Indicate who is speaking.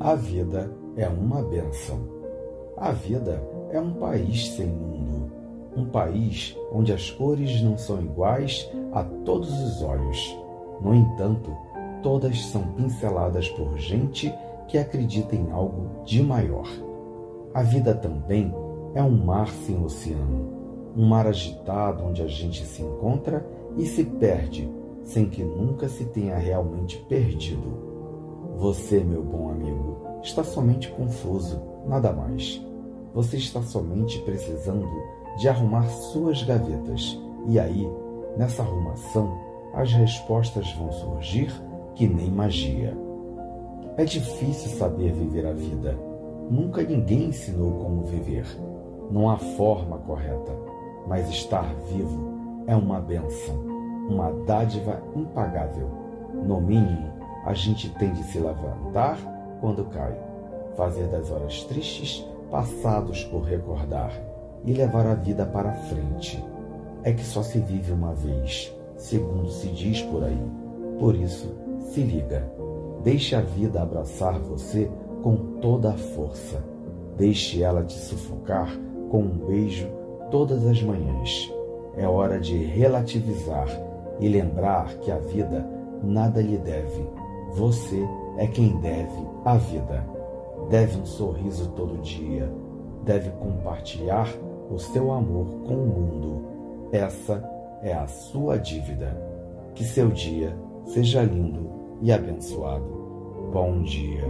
Speaker 1: A vida é uma benção. A vida é um país sem mundo, um país onde as cores não são iguais a todos os olhos. No entanto, todas são pinceladas por gente que acredita em algo de maior. A vida também é um mar sem oceano, um mar agitado onde a gente se encontra e se perde, sem que nunca se tenha realmente perdido. Você, meu bom amigo, está somente confuso, nada mais. Você está somente precisando de arrumar suas gavetas. E aí, nessa arrumação, as respostas vão surgir que nem magia. É difícil saber viver a vida. Nunca ninguém ensinou como viver. Não há forma correta, mas estar vivo é uma benção, uma dádiva impagável. No mínimo, a gente tem de se levantar quando cai, fazer das horas tristes passados por recordar e levar a vida para frente. É que só se vive uma vez, segundo se diz por aí. Por isso, se liga. Deixe a vida abraçar você com toda a força. Deixe ela te sufocar com um beijo todas as manhãs. É hora de relativizar e lembrar que a vida nada lhe deve você é quem deve a vida. Deve um sorriso todo dia. Deve compartilhar o seu amor com o mundo. Essa é a sua dívida. Que seu dia seja lindo e abençoado. Bom dia.